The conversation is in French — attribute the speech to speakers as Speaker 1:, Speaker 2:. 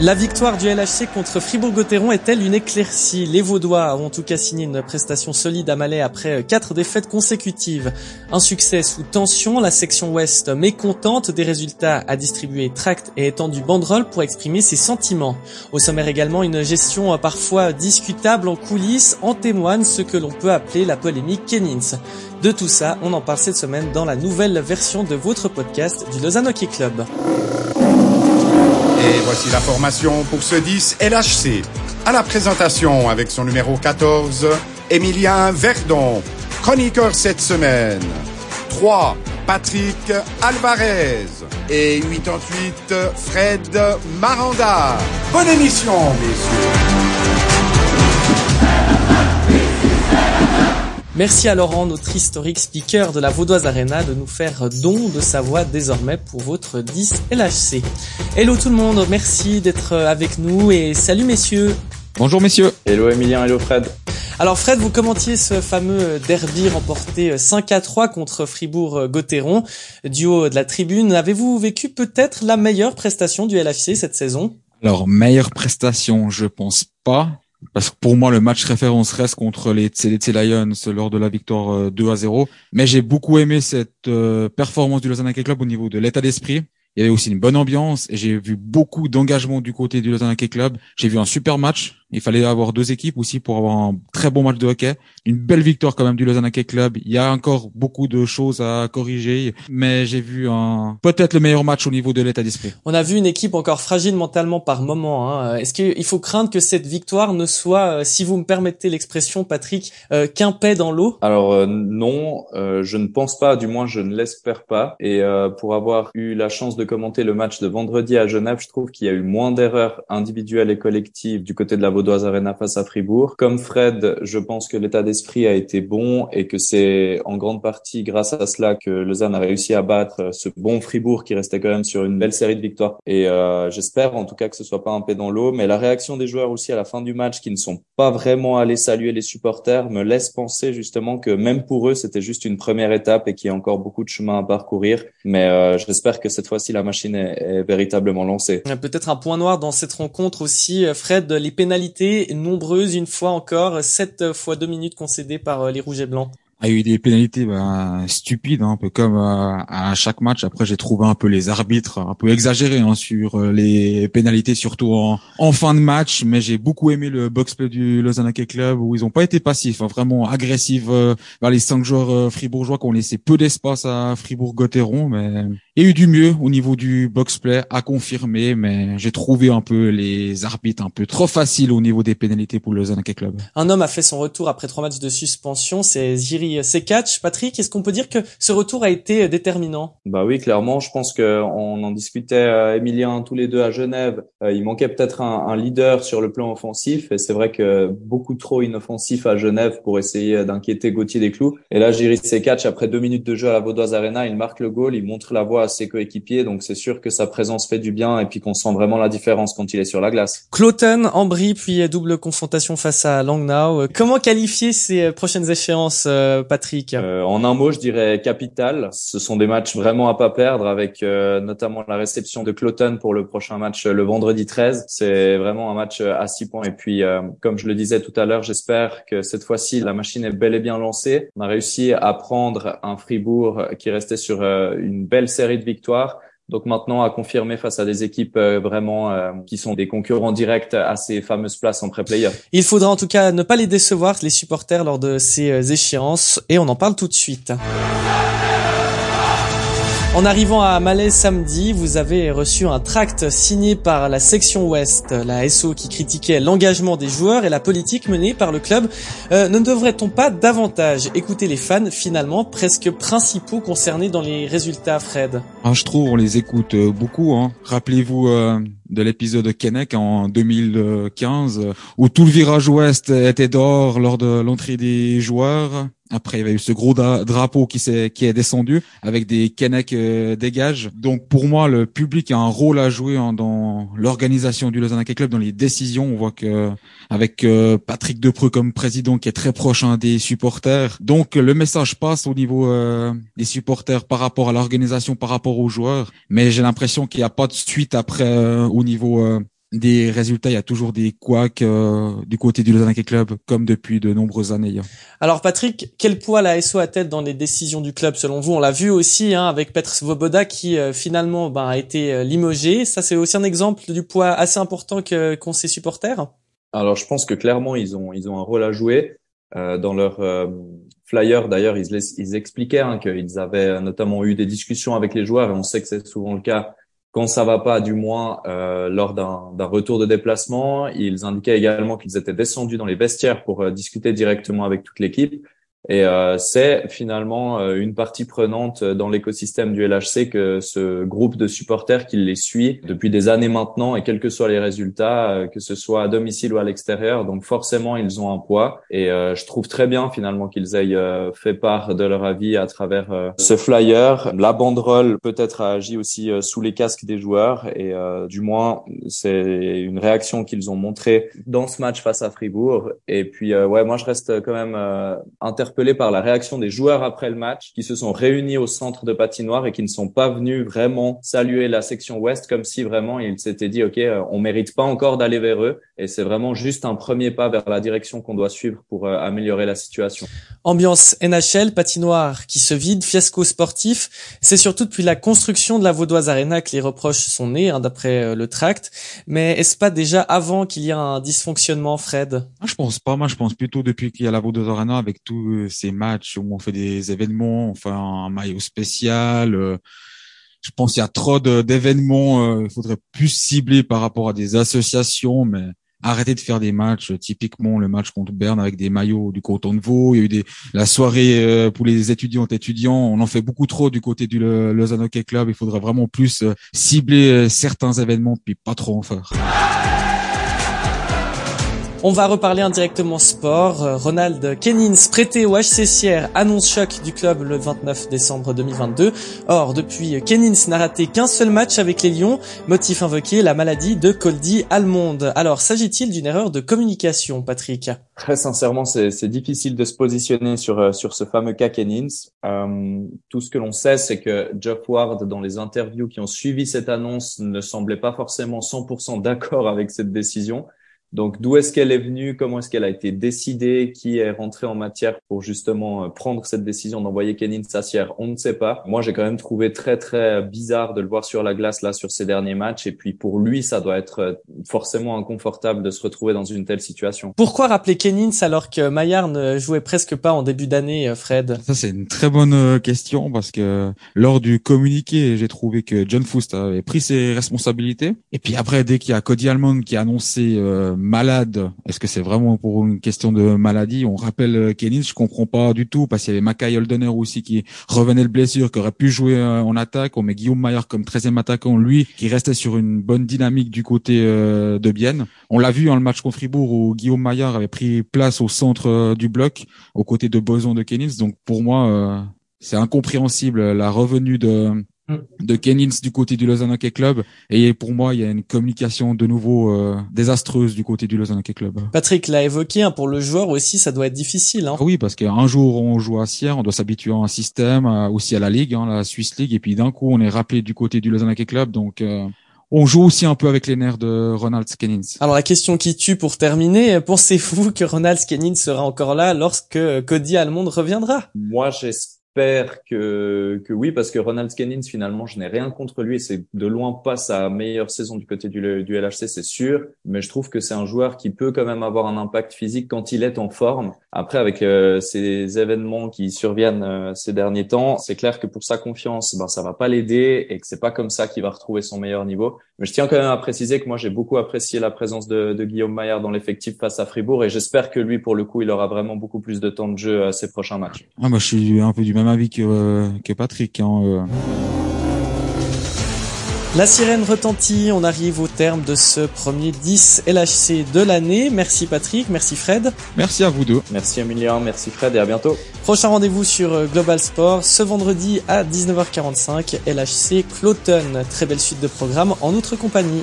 Speaker 1: La victoire du LHC contre Fribourg-Gotteron est-elle une éclaircie? Les Vaudois ont en tout cas signé une prestation solide à Malais après quatre défaites consécutives. Un succès sous tension, la section ouest mécontente des résultats a distribué tract et étendu banderole pour exprimer ses sentiments. Au sommaire également une gestion parfois discutable en coulisses en témoigne ce que l'on peut appeler la polémique Kenins. De tout ça, on en parle cette semaine dans la nouvelle version de votre podcast du Lausanne Hockey Club.
Speaker 2: Et voici la formation pour ce 10 LHC. À la présentation avec son numéro 14, Emilien Verdon, chroniqueur cette semaine. 3, Patrick Alvarez. Et 88, Fred Maranda. Bonne émission, messieurs.
Speaker 1: Merci à Laurent, notre historique speaker de la Vaudoise Arena, de nous faire don de sa voix désormais pour votre 10 LHC. Hello tout le monde, merci d'être avec nous et salut messieurs.
Speaker 3: Bonjour messieurs.
Speaker 4: Hello Emilien, hello Fred.
Speaker 1: Alors Fred, vous commentiez ce fameux derby remporté 5 à 3 contre Fribourg-Gotteron, duo de la tribune. Avez-vous vécu peut-être la meilleure prestation du LHC cette saison?
Speaker 3: Alors meilleure prestation, je pense pas. Parce que pour moi, le match référence reste contre les TLC Lions lors de la victoire 2 euh, à 0. Mais j'ai beaucoup aimé cette euh, performance du Lausanne Hockey Club au niveau de l'état d'esprit. Il y avait aussi une bonne ambiance et j'ai vu beaucoup d'engagement du côté du Lausanne Hockey Club. J'ai vu un super match. Il fallait avoir deux équipes aussi pour avoir un très bon match de hockey. Une belle victoire quand même du Lausanne Hockey Club. Il y a encore beaucoup de choses à corriger, mais j'ai vu un peut-être le meilleur match au niveau de l'état d'esprit.
Speaker 1: On a vu une équipe encore fragile mentalement par moment. Hein. Est-ce qu'il faut craindre que cette victoire ne soit, euh, si vous me permettez l'expression, Patrick, euh, qu'un paix dans l'eau?
Speaker 4: Alors euh, non, je ne pense pas. Du moins, je ne l'espère pas. Et pour avoir eu la chance de commenter le match de vendredi à Genève, je trouve qu'il y a eu moins d'erreurs individuelles et collectives du côté de la Vaudoise Arena face à Fribourg. Comme Fred, je pense que l'état d'esprit a été bon et que c'est en grande partie grâce à cela que Lausanne a réussi à battre ce bon Fribourg qui restait quand même sur une belle série de victoires. Et euh, j'espère en tout cas que ce soit pas un paix dans l'eau, mais la réaction des joueurs aussi à la fin du match qui ne sont pas vraiment allés saluer les supporters me laisse penser justement que même pour eux c'était juste une première étape et qu'il y a encore beaucoup de chemin à parcourir. Mais euh, j'espère que cette fois-ci la machine est, est véritablement lancée.
Speaker 1: Peut-être un point noir dans cette rencontre aussi, Fred, les pénalités nombreuses une fois encore, 7 fois 2 minutes concédées par euh, les Rouges et Blancs
Speaker 3: a eu des pénalités ben, stupides, hein, un peu comme euh, à chaque match. Après, j'ai trouvé un peu les arbitres un peu exagérés hein, sur euh, les pénalités, surtout en, en fin de match. Mais j'ai beaucoup aimé le box-play du Lausanne Hockey Club où ils ont pas été passifs, hein, vraiment agressifs euh, vers les cinq joueurs fribourgeois qui ont laissé peu d'espace à Fribourg-Gotteron. Mais il y a eu du mieux au niveau du box-play à confirmer. Mais j'ai trouvé un peu les arbitres un peu trop faciles au niveau des pénalités pour le Lausanne Club.
Speaker 1: Un homme a fait son retour après trois matchs de suspension, c'est Ziri c'est catch. Patrick, est-ce qu'on peut dire que ce retour a été déterminant?
Speaker 4: Bah oui, clairement. Je pense qu'on en discutait, euh, Emilien, tous les deux à Genève. Euh, il manquait peut-être un, leader sur le plan offensif. Et c'est vrai que beaucoup trop inoffensif à Genève pour essayer d'inquiéter Gauthier Desclous. Et là, Jiris Sekatch, après deux minutes de jeu à la Vaudoise Arena, il marque le goal, il montre la voie à ses coéquipiers. Donc c'est sûr que sa présence fait du bien et puis qu'on sent vraiment la différence quand il est sur la glace.
Speaker 1: Cloton, Ambry, puis double confrontation face à Langnau. Comment qualifier ces prochaines échéances Patrick
Speaker 4: euh, En un mot, je dirais capital. Ce sont des matchs vraiment à pas perdre avec euh, notamment la réception de Cloton pour le prochain match le vendredi 13. C'est vraiment un match à six points. Et puis, euh, comme je le disais tout à l'heure, j'espère que cette fois-ci, la machine est bel et bien lancée. On a réussi à prendre un Fribourg qui restait sur une belle série de victoires donc maintenant à confirmer face à des équipes euh, vraiment euh, qui sont des concurrents directs à ces fameuses places en pré-player.
Speaker 1: Il faudra en tout cas ne pas les décevoir, les supporters, lors de ces euh, échéances, et on en parle tout de suite. En arrivant à Malais samedi, vous avez reçu un tract signé par la section ouest, la SO qui critiquait l'engagement des joueurs et la politique menée par le club. Euh, ne devrait-on pas davantage écouter les fans finalement presque principaux concernés dans les résultats, Fred?
Speaker 3: Ah, Je trouve on les écoute euh, beaucoup. Hein. Rappelez-vous euh, de l'épisode Kennec en 2015 où tout le virage ouest était dehors lors de l'entrée des joueurs après, il y avait eu ce gros drapeau qui s'est qui est descendu avec des Kennec euh, dégage. Donc pour moi, le public a un rôle à jouer dans l'organisation du Lausanne Hockey Club, dans les décisions. On voit que avec euh, Patrick Depreux comme président qui est très proche hein, des supporters. Donc le message passe au niveau euh, des supporters par rapport à l'organisation, par rapport aux joueurs. Mais j'ai l'impression qu'il n'y a pas de suite après au niveau des résultats, il y a toujours des couacs du côté du Lausanne Club, comme depuis de nombreuses années.
Speaker 1: Alors Patrick, quel poids la SO a-t-elle dans les décisions du club selon vous? On l'a vu aussi hein, avec Petr Svoboda qui finalement ben, a été limogé. Ça c'est aussi un exemple du poids assez important que qu'ont ses supporters?
Speaker 4: Alors je pense que clairement ils ont ils ont un rôle à jouer euh, dans leur euh, flyer. D'ailleurs ils, ils expliquaient hein, qu'ils avaient notamment eu des discussions avec les joueurs et on sait que c'est souvent le cas quand ça va pas, du moins euh, lors d'un retour de déplacement. Ils indiquaient également qu'ils étaient descendus dans les vestiaires pour euh, discuter directement avec toute l'équipe. Et euh, c'est finalement euh, une partie prenante dans l'écosystème du LHC que ce groupe de supporters qui les suit depuis des années maintenant et quels que soient les résultats, euh, que ce soit à domicile ou à l'extérieur. Donc forcément, ils ont un poids. Et je trouve très bien finalement qu'ils aient fait part de leur avis à travers ce flyer. La banderole peut-être a agi aussi sous les casques des joueurs. Et du moins, c'est une réaction qu'ils ont montrée dans ce match face à Fribourg. Et puis, ouais, moi, je reste quand même interpellé par la réaction des joueurs après le match qui se sont réunis au centre de patinoire et qui ne sont pas venus vraiment saluer la section ouest comme si vraiment ils s'étaient dit OK, euh, on mérite pas encore d'aller vers eux. Et c'est vraiment juste un premier pas vers la direction qu'on doit suivre pour euh, améliorer la situation.
Speaker 1: Ambiance NHL, patinoire qui se vide, fiasco sportif, c'est surtout depuis la construction de la Vaudoise Arena que les reproches sont nés hein, d'après euh, le tract, mais est-ce pas déjà avant qu'il y a un dysfonctionnement Fred?
Speaker 3: Ah, Je pense pas, moi je pense plutôt depuis qu'il y a la Vaudoise Arena avec tout ces matchs où on fait des événements, on fait un maillot spécial. Euh, je pense qu'il y a trop d'événements. Euh, il faudrait plus cibler par rapport à des associations, mais arrêter de faire des matchs. Typiquement, le match contre Berne avec des maillots du canton de Vaud. Il y a eu des, la soirée euh, pour les étudiants et étudiants. On en fait beaucoup trop du côté du Lausanne Hockey Club. Il faudrait vraiment plus cibler certains événements puis pas trop en faire.
Speaker 1: On va reparler indirectement sport. Euh, Ronald Kennins, prêté au HC Sierre, annonce choc du club le 29 décembre 2022. Or, depuis, Kennins n'a raté qu'un seul match avec les Lions, motif invoqué, la maladie de Coldy Almond. Alors, s'agit-il d'une erreur de communication, Patrick?
Speaker 4: Très sincèrement, c'est difficile de se positionner sur, euh, sur ce fameux cas Kennins. Euh, tout ce que l'on sait, c'est que Jeff Ward, dans les interviews qui ont suivi cette annonce, ne semblait pas forcément 100% d'accord avec cette décision. Donc, d'où est-ce qu'elle est venue? Comment est-ce qu'elle a été décidée? Qui est rentré en matière pour justement euh, prendre cette décision d'envoyer Kenin Sassière? On ne sait pas. Moi, j'ai quand même trouvé très très bizarre de le voir sur la glace là sur ces derniers matchs. Et puis pour lui, ça doit être euh, forcément inconfortable de se retrouver dans une telle situation.
Speaker 1: Pourquoi rappeler Kenins alors que Maillard ne jouait presque pas en début d'année, euh, Fred?
Speaker 3: Ça c'est une très bonne question parce que lors du communiqué, j'ai trouvé que John Foust avait pris ses responsabilités. Et puis après, dès qu'il y a Cody Almond qui a annoncé malade. Est-ce que c'est vraiment pour une question de maladie? On rappelle euh, Kenin, je comprends pas du tout parce qu'il y avait Mackay Holdener aussi qui revenait de blessure, qui aurait pu jouer euh, en attaque. On met Guillaume Maillard comme 13e attaquant, lui qui restait sur une bonne dynamique du côté euh, de Bienne. On l'a vu dans le match contre Fribourg où Guillaume Maillard avait pris place au centre du bloc aux côtés de Boson de Kenins. Donc pour moi, c'est incompréhensible la revenue de. De Kenins du côté du Lausanne Hockey Club. Et pour moi, il y a une communication de nouveau euh, désastreuse du côté du Lausanne Hockey Club.
Speaker 1: Patrick l'a évoqué, hein, pour le joueur aussi, ça doit être difficile. Hein.
Speaker 3: Ah oui, parce qu'un jour on joue à Sierre, on doit s'habituer à un système, aussi à la Ligue, hein, la Swiss League, et puis d'un coup on est rappelé du côté du Lausanne Hockey Club, donc... Euh, on joue aussi un peu avec les nerfs de Ronald Skennins.
Speaker 1: Alors la question qui tue pour terminer, pensez-vous que Ronald Skennins sera encore là lorsque Cody Almond reviendra?
Speaker 4: Moi j'espère j'espère que, que oui, parce que Ronald Skennins, finalement, je n'ai rien contre lui c'est de loin pas sa meilleure saison du côté du, du LHC, c'est sûr. Mais je trouve que c'est un joueur qui peut quand même avoir un impact physique quand il est en forme. Après, avec euh, ces événements qui surviennent euh, ces derniers temps, c'est clair que pour sa confiance, ben, ça va pas l'aider et que c'est pas comme ça qu'il va retrouver son meilleur niveau. Mais je tiens quand même à préciser que moi, j'ai beaucoup apprécié la présence de, de Guillaume Maillard dans l'effectif face à Fribourg et j'espère que lui, pour le coup, il aura vraiment beaucoup plus de temps de jeu à ses prochains matchs.
Speaker 3: Ah, bah, je suis un peu du même avis que, euh, que Patrick. Hein, euh.
Speaker 1: La sirène retentit, on arrive au terme de ce premier 10 LHC de l'année. Merci Patrick, merci Fred.
Speaker 3: Merci à vous deux.
Speaker 4: Merci Emilien, merci Fred et à bientôt.
Speaker 1: Prochain rendez-vous sur euh, Global Sport ce vendredi à 19h45, LHC Cloton. Très belle suite de programme en notre compagnie.